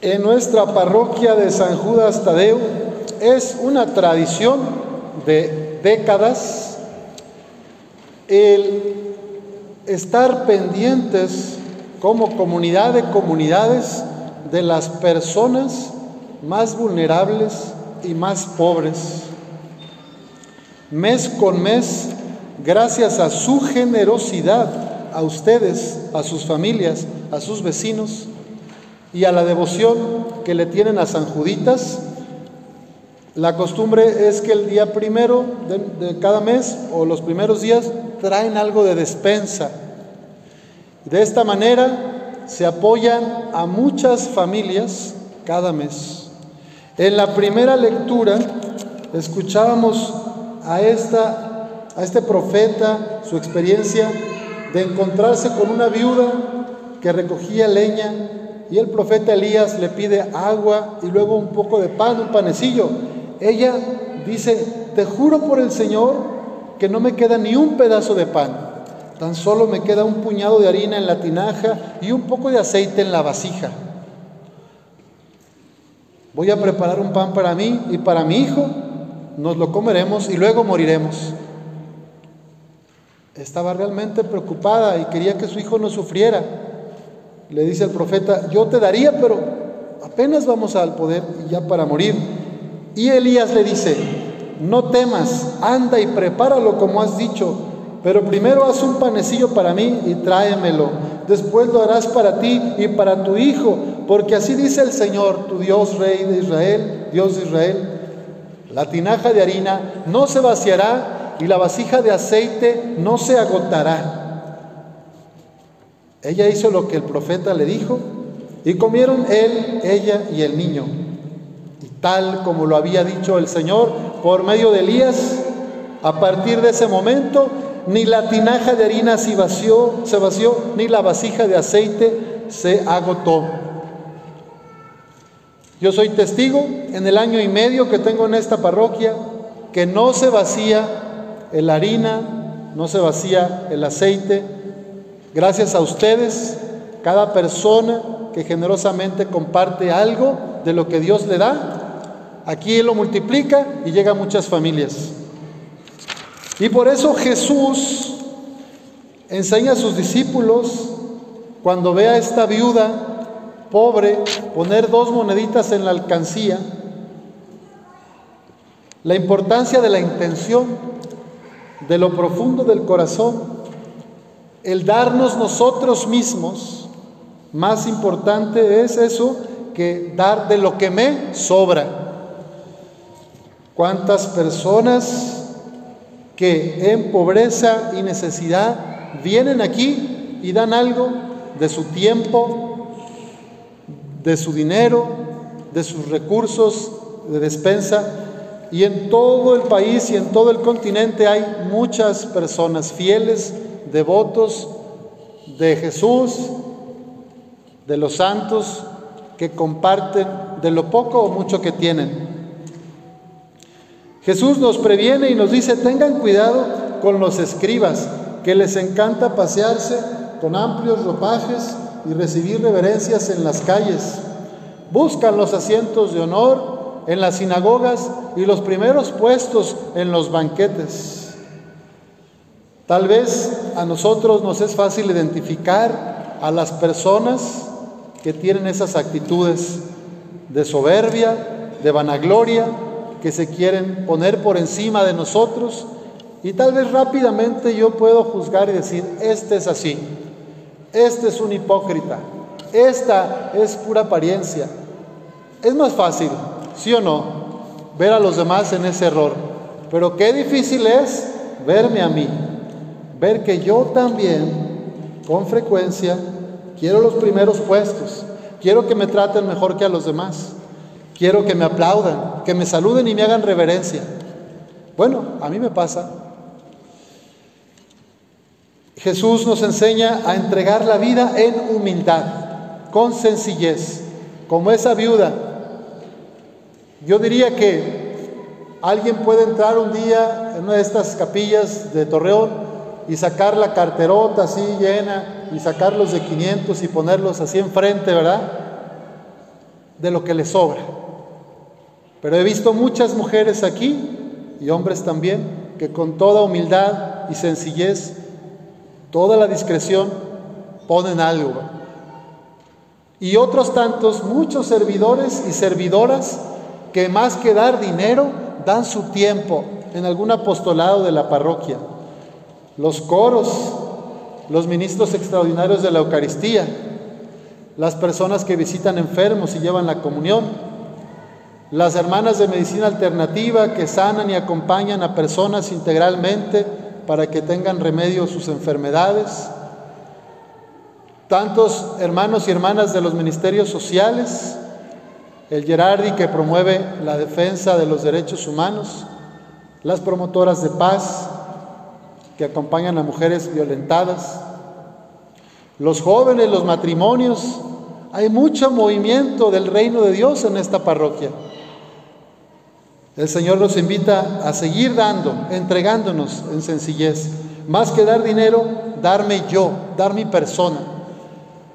En nuestra parroquia de San Judas Tadeo es una tradición de décadas el estar pendientes como comunidad de comunidades de las personas más vulnerables y más pobres. Mes con mes, gracias a su generosidad, a ustedes, a sus familias, a sus vecinos y a la devoción que le tienen a San Juditas, la costumbre es que el día primero de, cada mes o los primeros días traen algo de despensa. De esta manera se apoyan a muchas familias cada mes. En la primera lectura escuchábamos a, esta, a este profeta su experiencia de encontrarse con una viuda que recogía leña y el profeta Elías le pide agua y luego un poco de pan, un panecillo. Ella dice, te juro por el Señor que no me queda ni un pedazo de pan, tan solo me queda un puñado de harina en la tinaja y un poco de aceite en la vasija. Voy a preparar un pan para mí y para mi hijo, nos lo comeremos y luego moriremos. Estaba realmente preocupada y quería que su hijo no sufriera. Le dice el profeta, yo te daría, pero apenas vamos al poder y ya para morir. Y Elías le dice, no temas, anda y prepáralo como has dicho, pero primero haz un panecillo para mí y tráemelo. Después lo harás para ti y para tu hijo, porque así dice el Señor, tu Dios, Rey de Israel, Dios de Israel. La tinaja de harina no se vaciará y la vasija de aceite no se agotará ella hizo lo que el profeta le dijo y comieron él, ella y el niño. Y tal como lo había dicho el Señor por medio de Elías, a partir de ese momento ni la tinaja de harina se vació, se vació ni la vasija de aceite se agotó. Yo soy testigo en el año y medio que tengo en esta parroquia que no se vacía el harina, no se vacía el aceite, Gracias a ustedes, cada persona que generosamente comparte algo de lo que Dios le da, aquí lo multiplica y llega a muchas familias. Y por eso Jesús enseña a sus discípulos, cuando ve a esta viuda pobre poner dos moneditas en la alcancía, la importancia de la intención, de lo profundo del corazón el darnos nosotros mismos, más importante es eso que dar de lo que me sobra. ¿Cuántas personas que en pobreza y necesidad vienen aquí y dan algo de su tiempo, de su dinero, de sus recursos de despensa? Y en todo el país y en todo el continente hay muchas personas fieles devotos de Jesús, de los santos que comparten de lo poco o mucho que tienen. Jesús nos previene y nos dice, tengan cuidado con los escribas, que les encanta pasearse con amplios ropajes y recibir reverencias en las calles. Buscan los asientos de honor en las sinagogas y los primeros puestos en los banquetes. Tal vez a nosotros nos es fácil identificar a las personas que tienen esas actitudes de soberbia, de vanagloria, que se quieren poner por encima de nosotros. Y tal vez rápidamente yo puedo juzgar y decir, este es así, este es un hipócrita, esta es pura apariencia. Es más fácil, sí o no, ver a los demás en ese error, pero qué difícil es verme a mí ver que yo también, con frecuencia, quiero los primeros puestos, quiero que me traten mejor que a los demás, quiero que me aplaudan, que me saluden y me hagan reverencia. Bueno, a mí me pasa. Jesús nos enseña a entregar la vida en humildad, con sencillez, como esa viuda. Yo diría que alguien puede entrar un día en una de estas capillas de Torreón y sacar la carterota así llena y sacarlos de 500 y ponerlos así enfrente, ¿verdad? de lo que les sobra. Pero he visto muchas mujeres aquí y hombres también que con toda humildad y sencillez, toda la discreción, ponen algo. Y otros tantos, muchos servidores y servidoras que más que dar dinero, dan su tiempo en algún apostolado de la parroquia. Los coros, los ministros extraordinarios de la Eucaristía, las personas que visitan enfermos y llevan la comunión, las hermanas de medicina alternativa que sanan y acompañan a personas integralmente para que tengan remedio sus enfermedades, tantos hermanos y hermanas de los ministerios sociales, el Gerardi que promueve la defensa de los derechos humanos, las promotoras de paz que acompañan a mujeres violentadas, los jóvenes, los matrimonios, hay mucho movimiento del reino de Dios en esta parroquia. El Señor nos invita a seguir dando, entregándonos en sencillez. Más que dar dinero, darme yo, dar mi persona.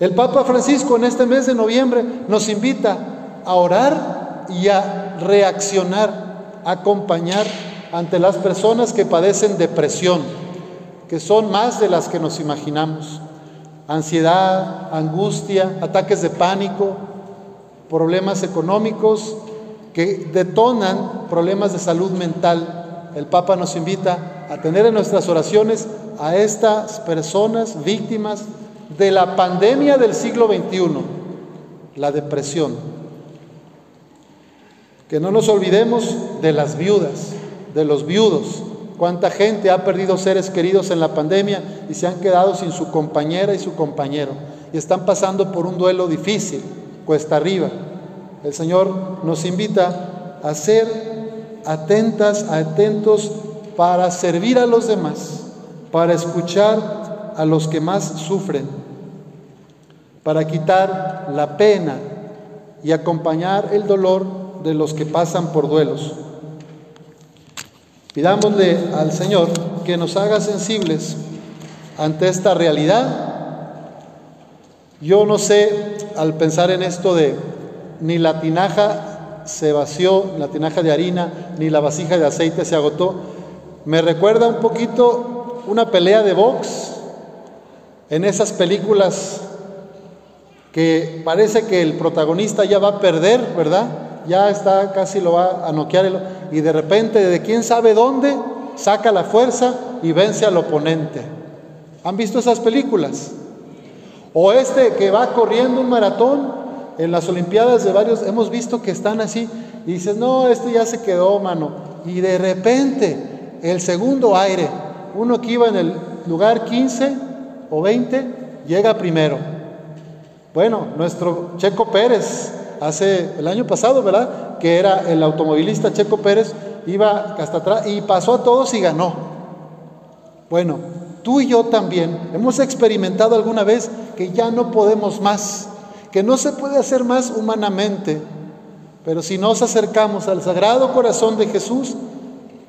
El Papa Francisco en este mes de noviembre nos invita a orar y a reaccionar, a acompañar ante las personas que padecen depresión, que son más de las que nos imaginamos. Ansiedad, angustia, ataques de pánico, problemas económicos que detonan problemas de salud mental. El Papa nos invita a tener en nuestras oraciones a estas personas víctimas de la pandemia del siglo XXI, la depresión. Que no nos olvidemos de las viudas, de los viudos. Cuánta gente ha perdido seres queridos en la pandemia y se han quedado sin su compañera y su compañero. Y están pasando por un duelo difícil, cuesta arriba. El Señor nos invita a ser atentas, atentos para servir a los demás, para escuchar a los que más sufren, para quitar la pena y acompañar el dolor de los que pasan por duelos. Pidámosle al Señor que nos haga sensibles ante esta realidad. Yo no sé, al pensar en esto de ni la tinaja se vació, la tinaja de harina, ni la vasija de aceite se agotó. Me recuerda un poquito una pelea de box en esas películas que parece que el protagonista ya va a perder, ¿verdad? Ya está, casi lo va a noquear y de repente, de quién sabe dónde, saca la fuerza y vence al oponente. ¿Han visto esas películas? O este que va corriendo un maratón en las Olimpiadas de varios hemos visto que están así y dices, no, este ya se quedó, mano. Y de repente, el segundo aire, uno que iba en el lugar 15 o 20, llega primero. Bueno, nuestro Checo Pérez, hace el año pasado, ¿verdad? Que era el automovilista Checo Pérez, iba hasta atrás y pasó a todos y ganó. Bueno, tú y yo también hemos experimentado alguna vez que ya no podemos más que no se puede hacer más humanamente, pero si nos acercamos al Sagrado Corazón de Jesús,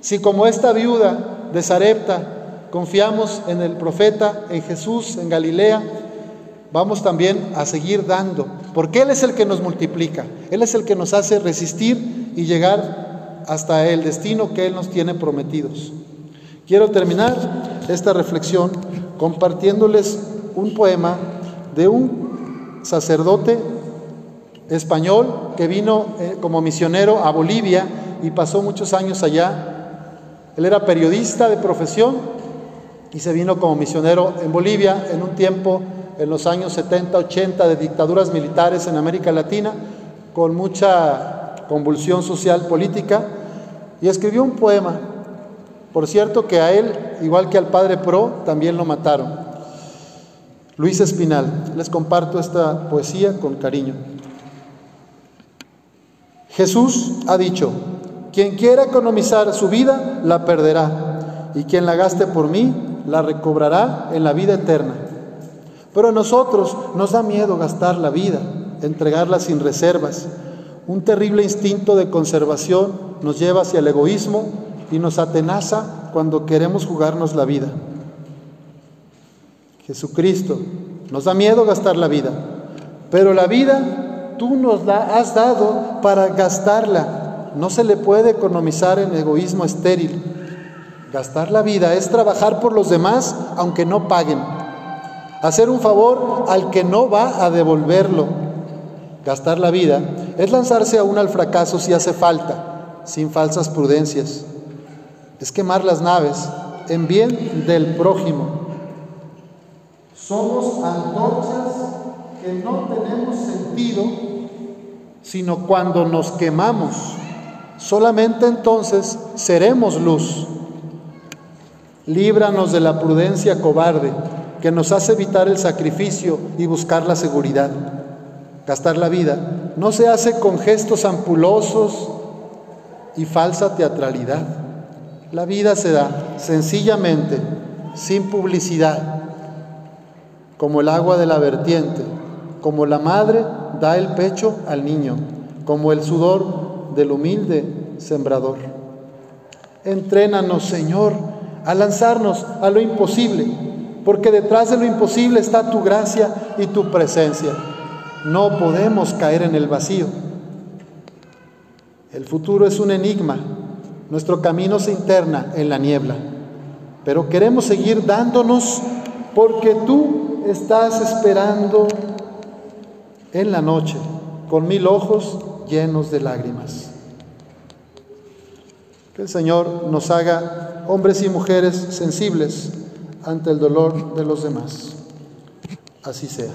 si como esta viuda de Sarepta confiamos en el profeta, en Jesús, en Galilea, vamos también a seguir dando, porque Él es el que nos multiplica, Él es el que nos hace resistir y llegar hasta el destino que Él nos tiene prometidos. Quiero terminar esta reflexión compartiéndoles un poema de un sacerdote español que vino eh, como misionero a Bolivia y pasó muchos años allá. Él era periodista de profesión y se vino como misionero en Bolivia en un tiempo, en los años 70, 80, de dictaduras militares en América Latina, con mucha convulsión social política, y escribió un poema. Por cierto que a él, igual que al padre Pro, también lo mataron. Luis Espinal, les comparto esta poesía con cariño. Jesús ha dicho, quien quiera economizar su vida, la perderá, y quien la gaste por mí, la recobrará en la vida eterna. Pero a nosotros nos da miedo gastar la vida, entregarla sin reservas. Un terrible instinto de conservación nos lleva hacia el egoísmo y nos atenaza cuando queremos jugarnos la vida. Jesucristo. Nos da miedo gastar la vida, pero la vida tú nos la has dado para gastarla. No se le puede economizar en egoísmo estéril. Gastar la vida es trabajar por los demás aunque no paguen. Hacer un favor al que no va a devolverlo. Gastar la vida es lanzarse aún al fracaso si hace falta, sin falsas prudencias. Es quemar las naves en bien del prójimo. Somos antorchas que no tenemos sentido sino cuando nos quemamos. Solamente entonces seremos luz. Líbranos de la prudencia cobarde que nos hace evitar el sacrificio y buscar la seguridad. Gastar la vida no se hace con gestos ampulosos y falsa teatralidad. La vida se da sencillamente, sin publicidad, como el agua de la vertiente, como la madre da el pecho al niño, como el sudor del humilde sembrador. Entrénanos, Señor, a lanzarnos a lo imposible, porque detrás de lo imposible está tu gracia y tu presencia. No podemos caer en el vacío. El futuro es un enigma. Nuestro camino se interna en la niebla. Pero queremos seguir dándonos porque tú estás esperando en la noche con mil ojos llenos de lágrimas. Que el Señor nos haga hombres y mujeres sensibles ante el dolor de los demás. Así sea.